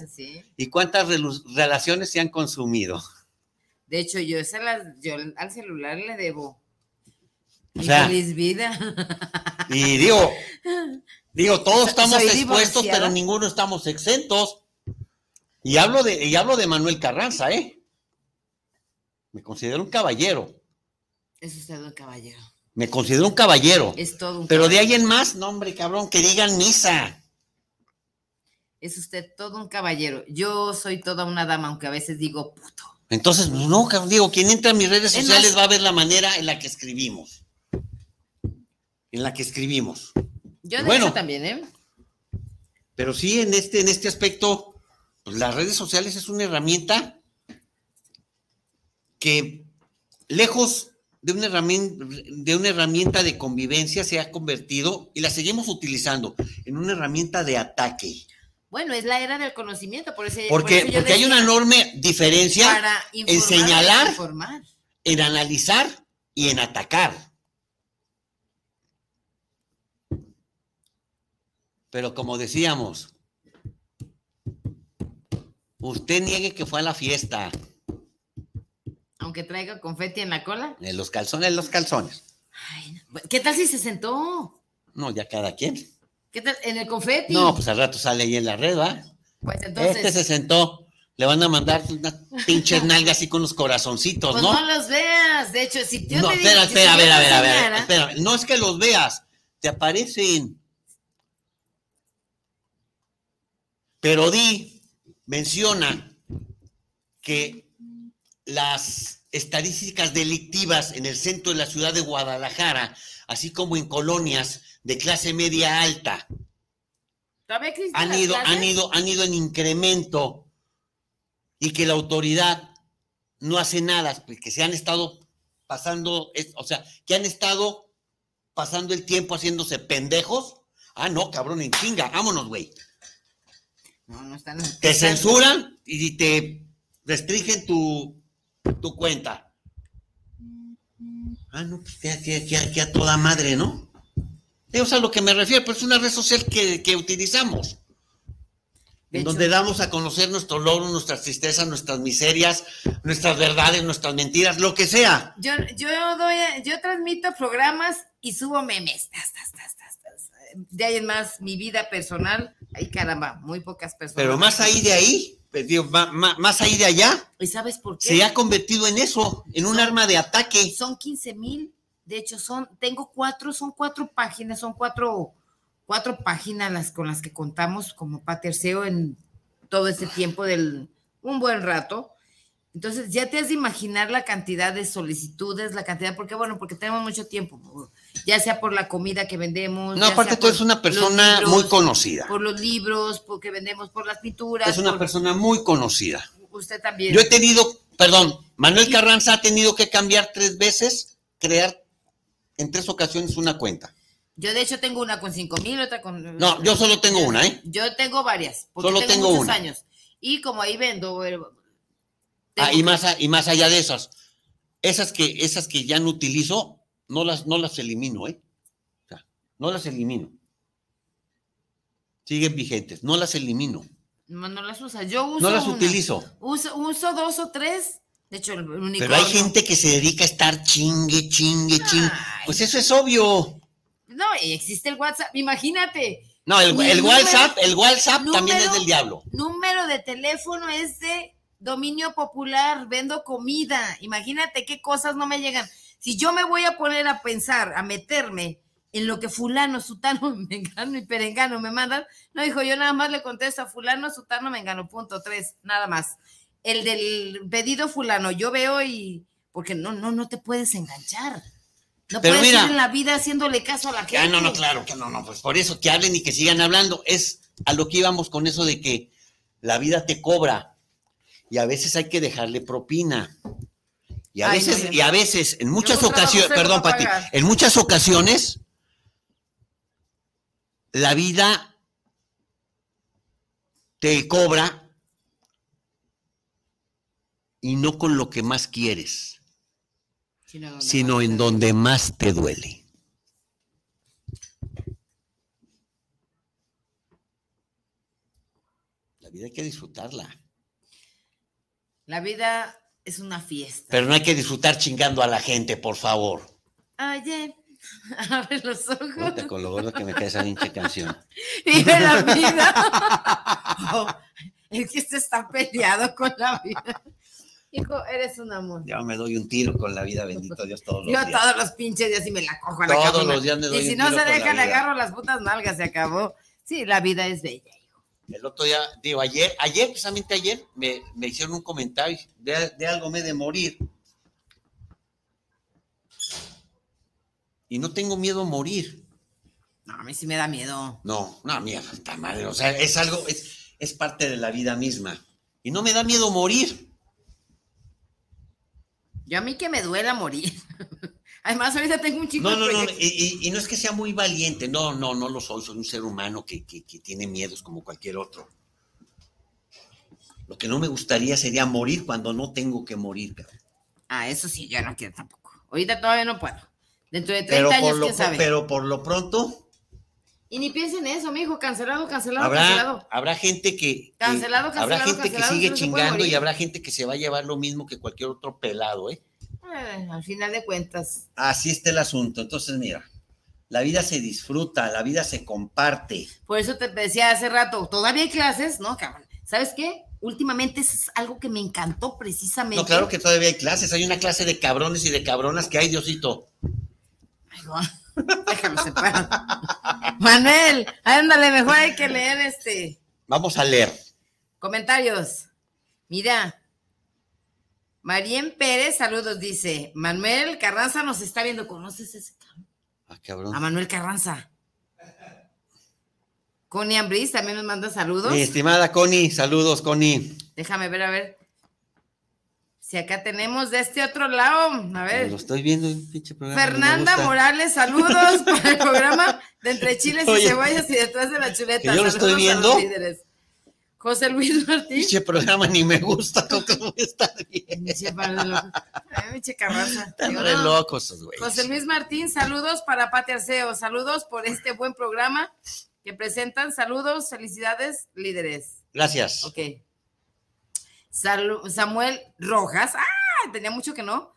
¿Y cuántas relaciones se han consumido? De hecho, yo, se las, yo al celular le debo. O sea, feliz vida. Y digo, digo, todos estamos soy expuestos, divorciada. pero ninguno estamos exentos. Y hablo de, y hablo de Manuel Carranza, ¿eh? Me considero un caballero. Es usted un caballero. Me considero un caballero. Es todo un Pero de ahí en más, no, hombre, cabrón, que digan misa. Es usted todo un caballero. Yo soy toda una dama, aunque a veces digo puto. Entonces, no, cabrón, digo, quien entra a mis redes Es sociales más- va a ver la manera en la que escribimos. En la que escribimos. Yo de Bueno. también, ¿eh? Pero sí, en este, en este aspecto, pues las redes sociales es una herramienta que, lejos de una herramienta, de una herramienta de convivencia, se ha convertido, y la seguimos utilizando, en una herramienta de ataque. Bueno, es la era del conocimiento, por eso, por Porque, eso yo porque hay una enorme diferencia para informar, señalar. informar. en analizar y en atacar. Pero como decíamos, usted niegue que fue a la fiesta. Aunque traiga confeti en la cola. En los calzones, los calzones. Ay. ¿Qué tal si se sentó? No, ya cada quien. ¿Qué tal? ¿En el confeti? No, pues al rato sale ahí en la red, ¿va? Pues entonces, Este se sentó. Le van a mandar unas pinches nalgas así con los corazoncitos, pues ¿no? no los veas. De hecho, si yo No, te digo- espera, si espera, a ver, a ver, a ver, espera. No es que los veas, te aparecen. Pero di, menciona que las estadísticas delictivas en el centro de la ciudad de Guadalajara, así como en colonias de clase media alta, ¿Todavía existen han ido, han ido, han ido en incremento y que la autoridad no hace nada, pues, que se han estado pasando, o sea, que han estado pasando el tiempo haciéndose pendejos. Ah, no, cabrón, en chinga, vámonos, güey. No, no están. Te censuran y te restringen tu, tu cuenta. Ah, no, pues ya, ya, ya, ya toda madre, ¿no? Es a lo que me refiero, pues es una red social que, que utilizamos. De hecho- donde damos a conocer nuestros logros, nuestras tristezas, nuestras miserias, nuestras verdades, nuestras mentiras, lo que sea. Yo, yo doy, yo transmito programas y subo memes. De ahí en más, mi vida personal, ay caramba, muy pocas personas. Pero más ahí de ahí, pues, digo, ma- ma- más ahí de allá, ¿Y sabes por qué? se ha convertido en eso, en un arma de ataque. Son 15 mil. De hecho, son, tengo cuatro, son cuatro páginas, son cuatro, cuatro páginas las con las que contamos como Paterseo en todo este tiempo del un buen rato. Entonces, ya te has de imaginar la cantidad de solicitudes, la cantidad, porque bueno, porque tenemos mucho tiempo, ya sea por la comida que vendemos. No, aparte tú eres una persona libros, muy conocida. Por los libros, porque vendemos por las pinturas. Es una por- persona muy conocida. Usted también. Yo he tenido, perdón, Manuel Carranza ha tenido que cambiar tres veces, crear en tres ocasiones una cuenta. Yo de hecho tengo una con cinco mil, otra con... No, yo solo tengo una, ¿eh? Yo tengo varias, porque Solo tengo, tengo muchos una. años. Y como ahí vendo... eh, Ah, y que- más, a- y más allá de esas, esas que, esas que ya no utilizo, no las, no las elimino, ¿eh? O sea, no las elimino. Siguen vigentes, no las elimino, No, no las usa. Yo uso no las una. utilizo. Uso, uso dos o tres. De hecho, el unicornio. Pero hay gente que se dedica a estar chingue, chingue, chingue. Pues eso es obvio. No, y existe el WhatsApp. Imagínate. No, el, el número- WhatsApp, el WhatsApp también es del diablo. Número de teléfono es de dominio popular. Vendo comida. Imagínate qué cosas no me llegan. Si yo me voy a poner a pensar, a meterme en lo que fulano, sutano, mengano y perengano me mandan, no, dijo, yo nada más le contesto a fulano, sutano, mengano, punto tres, nada más. El del pedido fulano, yo veo y, porque no, no, no te puedes enganchar. No Pero puedes mira- ir en la vida haciéndole caso a la gente. Ah, no, no, claro que no, no, pues por eso que hablen y que sigan hablando. Es a lo que íbamos con eso de que la vida te cobra y a veces hay que dejarle propina. Y a Ay, veces, no, y a veces, en muchas ocasiones, perdón, Pati, pagar. en muchas ocasiones la vida te cobra y no con lo que más quieres, Sino, en donde más te duele. La vida hay que disfrutarla. La vida es una fiesta. Pero no hay que disfrutar chingando a la gente, por favor. Oye, abre los ojos. Puta, con lo gordo que me cae esa pinche canción. Vive la vida. Oh, es que este está peleado con la vida. Hijo, eres un amor. Ya me doy un tiro con la vida, bendito Dios, todos los Yo días. todos los pinches días y me la cojo a la Todos los días me doy Y si un no tiro se deja, le agarro las putas nalgas, se acabó. Sí, la vida es bella. El otro día, digo, ayer, ayer, precisamente ayer, me, me hicieron un comentario de, de algo me de morir. Y no tengo miedo a morir. No, a mí sí me da miedo. No, no, mierda, está madre. O sea, es algo, es, es parte de la vida misma. Y no me da miedo morir. Yo a mí que me duela morir. Además, ahorita tengo un chico No, no, no, y, no es que sea muy valiente, no, no, no lo soy, soy un ser humano que, que- que tiene miedos como cualquier otro. Lo que no me gustaría sería morir cuando no tengo que morir, cabrón. Ah, eso sí, yo no quiero tampoco. Ahorita todavía no puedo. Dentro de 30 Pero años, por, lo, quién sabe. pero por lo pronto, Y ni piensen en eso, mijo. Cancelado, cancelado, habrá, cancelado. habrá gente que, que- Cancelado, habrá cancelado, gente cancelado, que sigue no chingando y habrá gente que se va a llevar lo mismo que cualquier otro pelado, ¿eh? Eh, al final de cuentas. Así está el asunto. Entonces, mira, la vida se disfruta, la vida se comparte. Por eso te decía hace rato, todavía hay clases, ¿no, cabrón? ¿Sabes qué? Últimamente eso es algo que me encantó precisamente. No, claro que todavía hay clases, hay una clase de cabrones y de cabronas que hay, Diosito. Ay. Déjame separar. Manuel, ándale, mejor hay que leer este. Vamos a leer. Comentarios. Mira. Marien Pérez, saludos, dice. Manuel Carranza nos está viendo. ¿Conoces ese cabrón? Ah, cabrón. A Manuel Carranza. Connie Ambris también nos manda saludos. Mi estimada Connie, saludos, Connie. Déjame ver, a ver. Si acá tenemos de este otro lado. A ver. Lo estoy viendo en pinche programa. Fernanda. Morales, saludos para el programa de Entre Chiles y Oye, Cebollas y detrás de la chuleta. que yo lo Saludos estoy a los viendo. José Luis Martín. Pinche programa ni me gusta, ¿cómo está bien? Están re locos güeyes. José Luis Martín, saludos para Pati Arceo. Saludos por este buen programa que presentan. Saludos, felicidades, líderes. Gracias. Ok. Samuel Rojas. ¡Ah! Tenía mucho que no.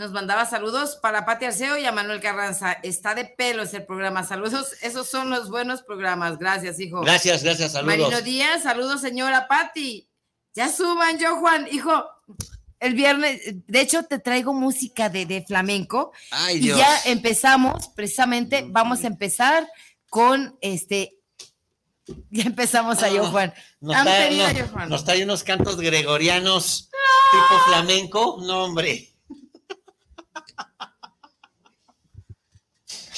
Nos mandaba saludos para Pati Arceo y a Manuel Carranza. Está de pelos el programa. Saludos. Esos son los buenos programas. Gracias, hijo. Gracias, gracias, saludos. Marino Díaz, saludos, señora Pati. Ya suban, yo, Juan. Hijo, el viernes, de hecho, te traigo música de, de flamenco. Ay, Y Dios. ya empezamos, precisamente, vamos a empezar con este. Ya empezamos a yo, Ah, Juan. Nos Han trae, pedido no, yo, Juan. nos trae unos cantos gregorianos tipo flamenco. No, hombre.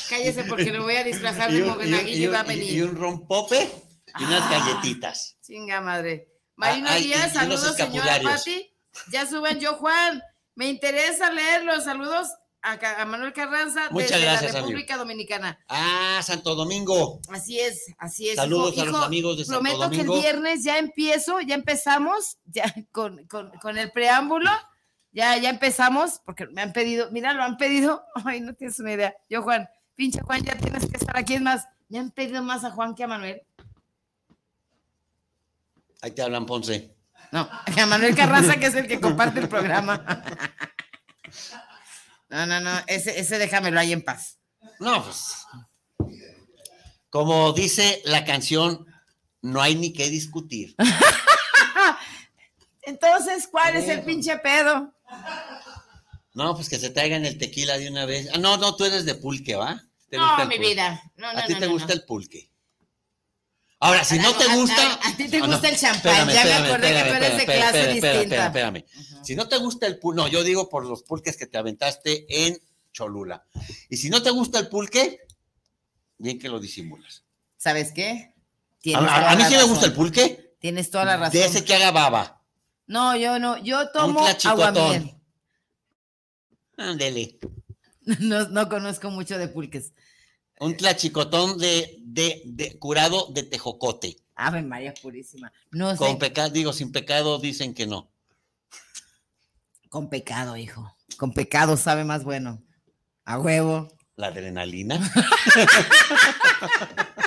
Cállese porque le voy a disfrazar de un, y va a venir. y un rompope y unas Ah. galletitas. Chinga madre. Marino Ah, y- Díaz, y saludos, señora. Pati. Ya suban yo, Juan. Me interesa leerlos. Saludos a, Manuel Carranza Muchas desde gracias, la amigo. República Dominicana. Ah, Santo Domingo. Así es, así es. Saludos hijo, a los hijo, amigos de Santo Prometo Domingo. que el viernes ya empiezo, ya empezamos, ya con, con- con el preámbulo, ya, ya empezamos, porque me han pedido, mira, lo han pedido, ay, no tienes una idea. Yo, Juan, pinche Juan, ya tienes que estar aquí, es más, me han pedido más a Juan que a Manuel. Ahí te hablan, Ponce. No, a Manuel Carranza, que es el que comparte el programa. No, no, no, ese, ese déjamelo ahí en paz. No, pues. Como dice la canción, no hay ni qué discutir. Entonces, ¿cuál es el pinche pedo? No, pues que se traigan el tequila de una vez. Ah, no, no, tú eres de pulque, ¿va? ¿Te No, gusta mi pulque? vida. No, no, a ti no, te gusta el pulque. Ahora, si no te gusta. a ti te Ah, gusta el champán, ya me acordé que tú eres de clase distinta. Espérame, Si no te gusta el pulque, no, yo digo por los pulques que te aventaste en Cholula. Y si no te gusta el pulque, bien que lo disimulas. ¿Sabes qué? A, a- mí sí me gusta el pulque, Tienes toda la razón. de ese que haga baba. No, yo no, yo tomo tlachicotón. aguamiel. Ándele. No, no conozco mucho de pulques. Un tlachicotón de, de, de curado de tejocote. Ave María Purísima. No sé. Con pecado, digo, sin pecado dicen que no. Con pecado, hijo. Con pecado sabe más bueno. A huevo. La adrenalina.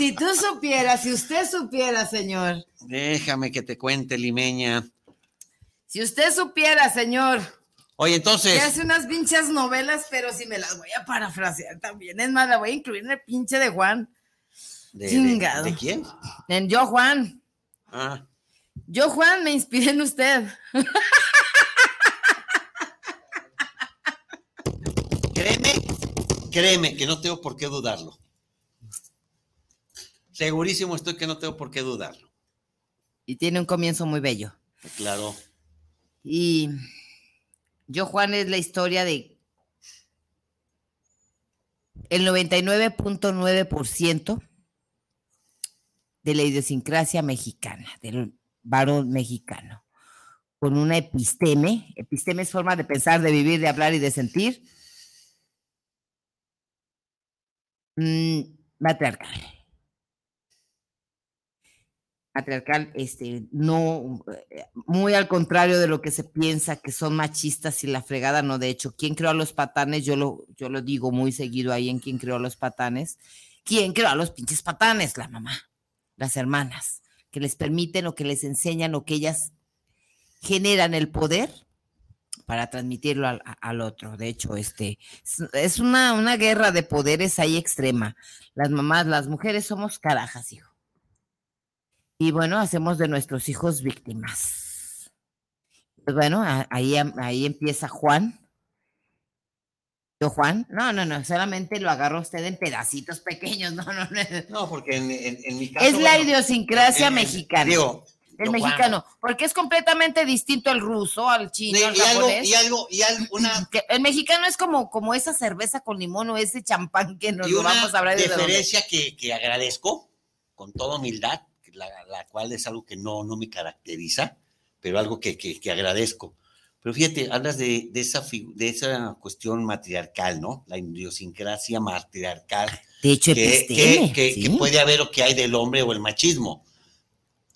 Si tú supieras, si usted supiera, señor. Déjame que te cuente, limeña. Si usted supiera, señor, Oye, entonces. que hace unas pinches novelas, pero si me las voy a parafrasear también. Es más, la voy a incluir en el pinche de Juan. ¿De, de- Chingado. de quién? En Yo Juan. Ah, Yo Juan me inspiré en usted. créeme, créeme que no tengo por qué dudarlo. Segurísimo estoy que no tengo por qué dudarlo. Y tiene un comienzo muy bello. Claro. Y Yo Juan es la historia de el 99.9% de la idiosincrasia mexicana, del varón mexicano, con una episteme, episteme es forma de pensar, de vivir, de hablar y de sentir, mm, matriarcal. Matriarcal, este, no, eh, muy al contrario de lo que se piensa que son machistas y la fregada, no, de hecho, ¿quién creó a los patanes? Yo lo, yo lo digo muy seguido ahí en quién creó a los patanes. ¿Quién creó a los pinches patanes? La mamá, las hermanas, que les permiten o que les enseñan o que ellas generan el poder para transmitirlo al, al otro. De hecho, este es- es una, una guerra de poderes ahí extrema. Las mamás, las mujeres somos carajas, hijo. Y bueno, hacemos de nuestros hijos víctimas. Pues bueno, ahí, ahí empieza Juan. ¿Yo, Juan? No, no, no, solamente lo agarró usted en pedacitos pequeños, no, no, no. No, porque en, en- en mi caso. Es la bueno, idiosincrasia en- mexicana. Digo, el Juan, mexicano, porque es completamente distinto al ruso, al chino, Y, al y algo, y algo, y algo, una, el mexicano es como, como esa cerveza con limón o ese champán que nos y lo vamos a hablar de diferencia que, que agradezco con toda humildad, la, la cual es algo que no, no me caracteriza, pero algo que, que, que agradezco. Pero fíjate, hablas de, de, esa, de esa cuestión matriarcal, ¿no? La idiosincrasia matriarcal De hecho, que, episteme, que- que- ¿sí? que puede haber o que hay del hombre o el machismo.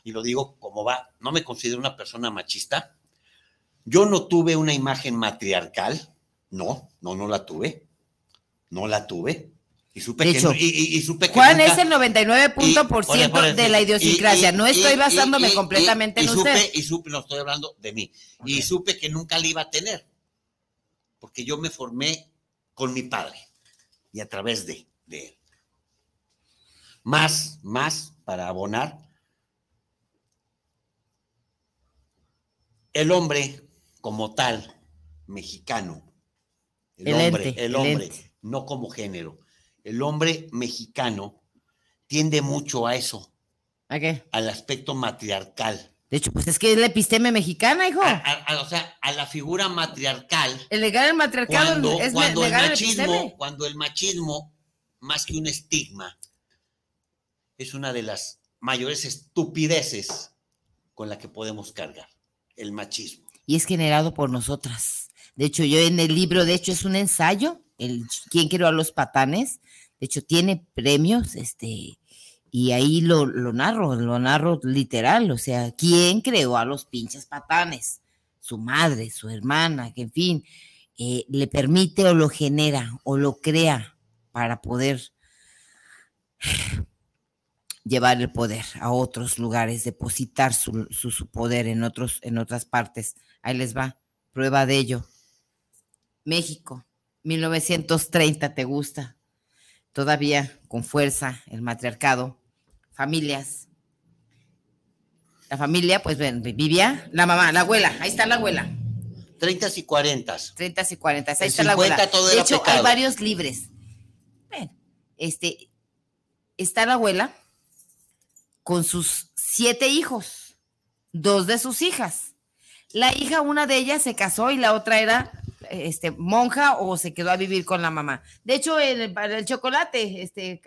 Y lo digo como va, no me considero una persona machista. Yo no tuve una imagen matriarcal, no, no, no la tuve, no la tuve. Y supe De que, hecho, no- y, y- y supe que Juan nunca- es el 99% y- por- por eso, de la idiosincrasia. no estoy basándome completamente y en supe, usted. Y supe, no estoy hablando de mí. Y supe que nunca la iba a tener, porque yo me formé con mi padre y a través de, de él. Más, más para abonar. El hombre como tal, mexicano, el, El hombre, ente, el hombre, no como género, el hombre mexicano tiende mucho a eso, ¿A qué? al aspecto matriarcal. De hecho, pues es que es la episteme mexicana, hijo. A- a- a- o sea, a la figura matriarcal, el legal el matriarcado cuando, es cuando el legal el machismo, episteme. cuando el machismo, más que un estigma, es una de las mayores estupideces con la que podemos cargar, el machismo. y es generado por nosotras. De hecho, yo en el libro, de hecho, es un ensayo, el ¿Quién creó a los patanes? De hecho, tiene premios, este, y ahí lo, lo narro, lo narro literal, o sea, ¿quién creó a los pinches patanes? Su madre, su hermana, que en fin, eh, le permite o lo genera o lo crea para poder llevar el poder a otros lugares, depositar su, su- su poder en, otros, en otras partes. Ahí les va, prueba de ello. México, 1930, ¿te gusta? Todavía con fuerza el matriarcado, familias. La familia, pues ven, vivía la mamá, la abuela, ahí está la abuela, 30 y 40. 30 y 40, ahí El está la 50 abuela. todo de hecho, hay varios libres. Este, está la abuela con sus siete hijos, dos de sus hijas. La hija, una de ellas se casó y la otra era este, monja o se quedó a vivir con la mamá. De hecho, el, para el chocolate, este,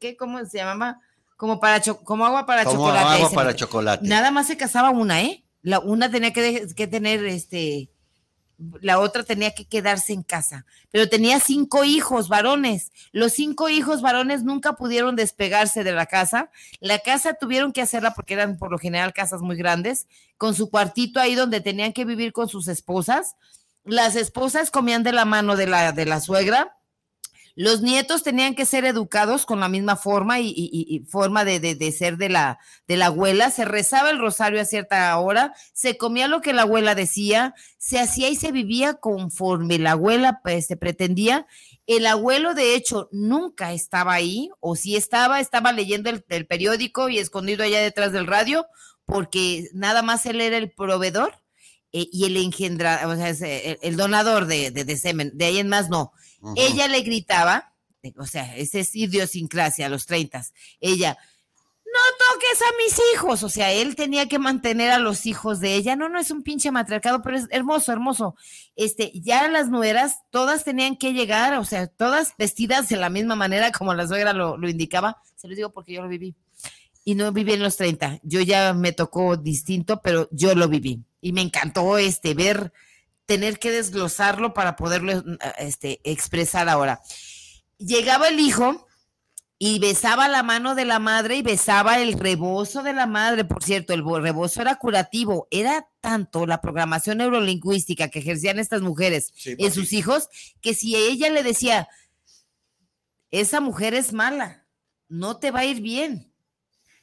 ¿qué, ¿cómo se llamaba? Como, para como agua para Como chocolate. agua para chocolate. Nada más se casaba una, ¿eh? La una tenía que, que tener, este, la otra tenía que quedarse en casa, pero tenía cinco hijos varones. Los cinco hijos varones nunca pudieron despegarse de la casa. La casa tuvieron que hacerla porque eran por lo general casas muy grandes, con su cuartito ahí donde tenían que vivir con sus esposas. Las esposas comían de la mano de la, de la suegra. Los nietos tenían que ser educados con la misma forma y, forma de, ser de la, de la abuela. Se rezaba el rosario a cierta hora, se comía lo que la abuela decía, se hacía y se vivía conforme la abuela pues, se pretendía. El abuelo, de hecho, nunca estaba ahí, o si estaba, estaba leyendo el, periódico y escondido allá detrás del radio, porque nada más él era el proveedor eh, y el engendra, o sea, eh, el, donador de, de, semen. De ahí en más, no ella le gritaba, o sea, ese es idiosincrasia a los 30. Ella, no toques a mis hijos. O sea, él tenía que mantener a los hijos de ella. No, no es un pinche matriarcado, pero es hermoso, hermoso. Este, ya las nueras, todas tenían que llegar, o sea, todas vestidas de la misma manera como la suegra lo, lo indicaba. Se lo digo porque yo lo viví. Y no viví en los 30. Yo ya me tocó distinto, pero yo lo viví. Y me encantó este ver tener que desglosarlo para poderlo este, expresar ahora. Llegaba el hijo y besaba la mano de la madre y besaba el rebozo de la madre. Por cierto, el rebozo era curativo. Era tanto la programación neurolingüística que ejercían estas mujeres en sus hijos que si ella le decía, esa mujer es mala, no te va a ir bien.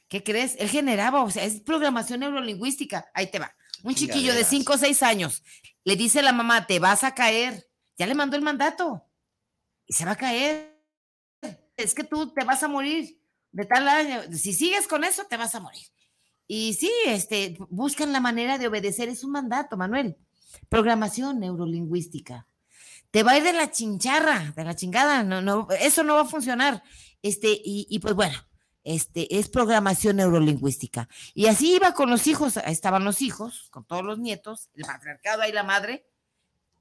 ¿Qué crees? Él generaba, o sea, es programación neurolingüística. Ahí te va. Un chiquillo de 5 o 6 años le dice la mamá, te vas a caer. Ya le mandó el mandato. Y se va a caer. Es que tú te vas a morir de tal año. Si sigues con eso, te vas a morir. Y sí, este, buscan la manera de obedecer. Es un mandato, Manuel. Programación neurolingüística. Te va a ir de la chincharra, de la chingada. No, no, eso no va a funcionar. Este, y, y pues bueno, este, es programación neurolingüística. Y así iba con los hijos, estaban los hijos, con todos los nietos, el patriarcado ahí la madre,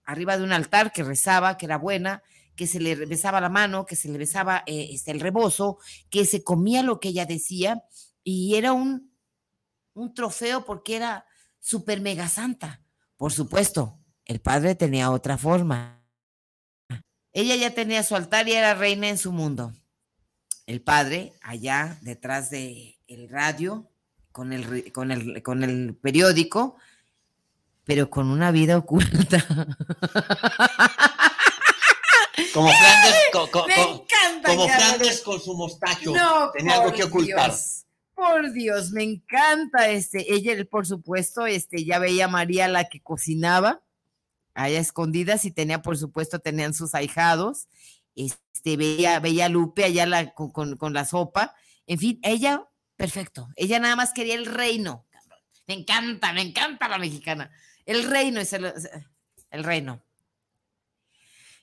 arriba de un altar que rezaba, que era buena, que se le besaba la mano, que se le besaba eh, este, el rebozo, que se comía lo que ella decía, y era un, un trofeo porque era súper mega santa. Por supuesto, el padre tenía otra forma. Ella ya tenía su altar y era reina en su mundo el padre allá detrás de el radio con el, con el, con el periódico, pero con una vida oculta. Como Flandes, como Flandes con su mostacho. No, Tenía algo que ocultar. por Dios, me encanta este. Ella, por supuesto, este, ya veía a María la que cocinaba, allá escondidas, y tenía, por supuesto, tenían sus ahijados este, veía, veía Lupe allá con, la sopa, en fin, ella, perfecto, ella nada más quería el reino, me encanta, me encanta la mexicana, el reino es el, el reino.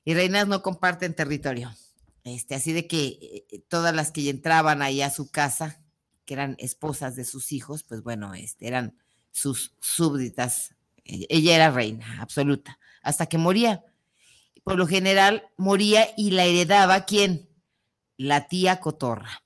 Y reinas no comparten territorio. Este, así de que eh, todas las que entraban ahí a su casa, que eran esposas de sus hijos, pues bueno, este, eran sus súbditas. E, ella era reina absoluta, hasta que moría por lo general moría y la heredaba quién? La tía Cotorra.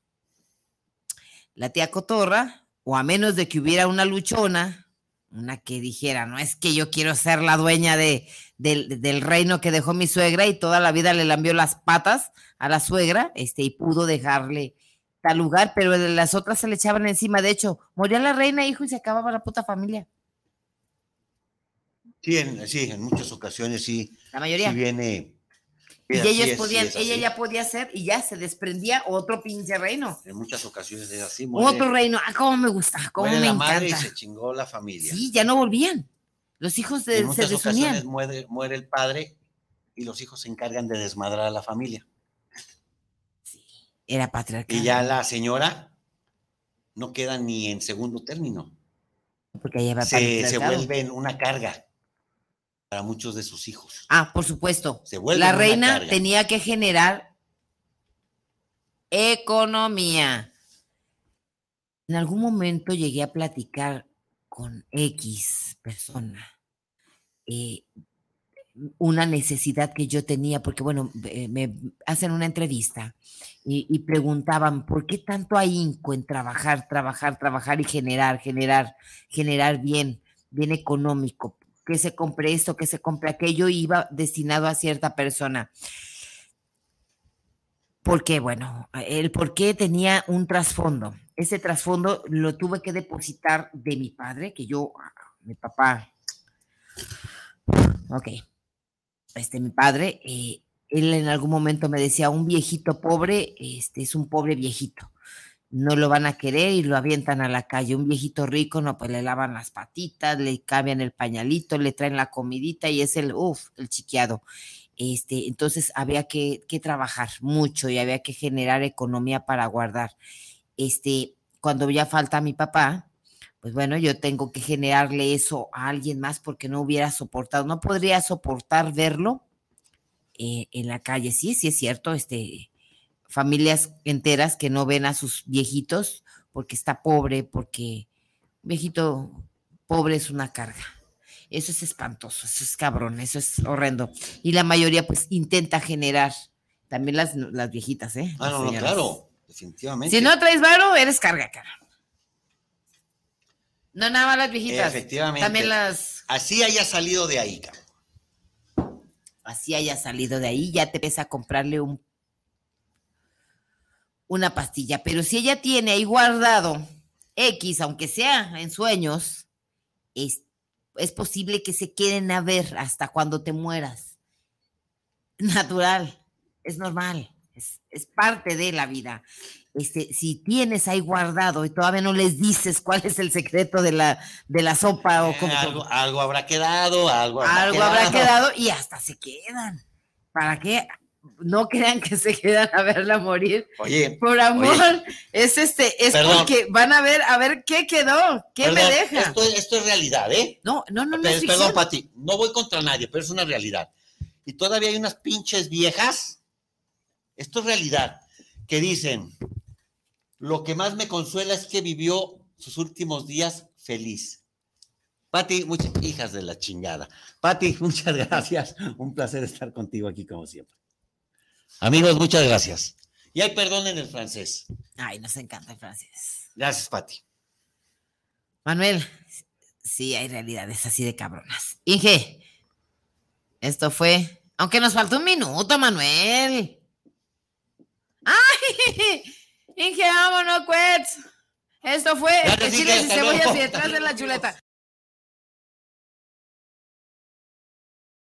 La tía Cotorra, o a menos de que hubiera una luchona, una que dijera, no es que yo quiero ser la dueña de, del reino que dejó mi suegra y toda la vida le lambió las patas a la suegra, este, y pudo dejarle tal lugar, pero las otras se le echaban encima. De hecho, moría la reina, hijo, y se acababa la puta familia. Sí, en, sí, en muchas ocasiones sí. La mayoría. Sí viene. Y ellos podían, ella ya podía ser y ya se desprendía otro pinche reino. En muchas ocasiones es así. otro reino. Ah, cómo me gusta, cómo me la madre y se chingó la familia. Sí, ya no volvían. Los hijos de, en muchas ocasiones muere, muere el padre y los hijos se encargan de desmadrar a la familia. Sí, era patriarcal. Y ya la señora no queda ni en segundo término. Porque ella va se, se vuelve una carga para muchos de sus hijos. Ah, por supuesto. la reina tenía que generar economía. En algún momento llegué a platicar con X persona eh, una necesidad que yo tenía, porque bueno, me hacen una entrevista y, y, preguntaban, ¿por qué tanto ahínco en trabajar, trabajar, trabajar y generar, generar, generar bien, bien económico? Que se compre esto, que se compre aquello, iba destinado a cierta persona. Porque, bueno, el por qué tenía un trasfondo. Ese trasfondo lo tuve que depositar de mi padre, que yo, mi papá, ok, este, mi padre, eh, él en algún momento me decía, un viejito pobre, este es un pobre viejito. No lo van a querer y lo avientan a la calle. Un viejito rico, no, pues le lavan las patitas, le cambian el pañalito, le traen la comidita y es el, uff, el chiqueado. Este, entonces había que, que trabajar mucho y había que generar economía para guardar. Este, cuando ya falta mi papá, pues bueno, yo tengo que generarle eso a alguien más porque no hubiera soportado, no podría soportar verlo eh, en la calle. Sí, sí es cierto, este, familias enteras que no ven a sus viejitos porque está pobre, porque viejito pobre es una carga. Eso es espantoso, eso es cabrón, eso es horrendo. Y la mayoría pues intenta generar, también las, las viejitas, ¿eh? Ah, no, no, claro, definitivamente. Si no traes varo, eres carga, cara. No nada más las viejitas. Efectivamente. También las. Así haya salido de ahí, cabrón. Así haya salido de ahí, ya te empieza a comprarle un una pastilla. Pero si ella tiene ahí guardado X, aunque sea en sueños, es, es posible que se queden a ver hasta cuando te mueras. Natural, es normal, es, es parte de la vida este, si tienes ahí guardado y todavía no les dices cuál es el secreto de la, de la sopa o Eh, como, algo, algo habrá quedado, algo habrá algo quedado. habrá quedado y hasta se quedan. ¿Para qué? No crean que se quedan a verla morir. Oye, Por amor, Oye. es este, es Perdón. porque van a ver, a ver qué quedó, qué me deja. Esto, esto es realidad, ¿eh? No, no, no, no. Pe- es Perdón. Pati, no voy contra nadie, pero es una realidad. Y todavía hay unas pinches viejas, esto es realidad, que dicen, lo que más me consuela es que vivió sus últimos días feliz. Pati, muchas hijas de la chingada. Pati, muchas gracias. Un placer estar contigo aquí como siempre. Amigos, muchas gracias. Y hay perdón en el francés. Ay, nos encanta el francés. Gracias, Pati. Manuel, sí hay realidades así de cabronas. Inge, esto fue, aunque nos faltó un minuto, Manuel. ¡Ay! Inge, vámonos, pues. Esto fue el Inge, chiles y cebollas y detrás de la chuleta.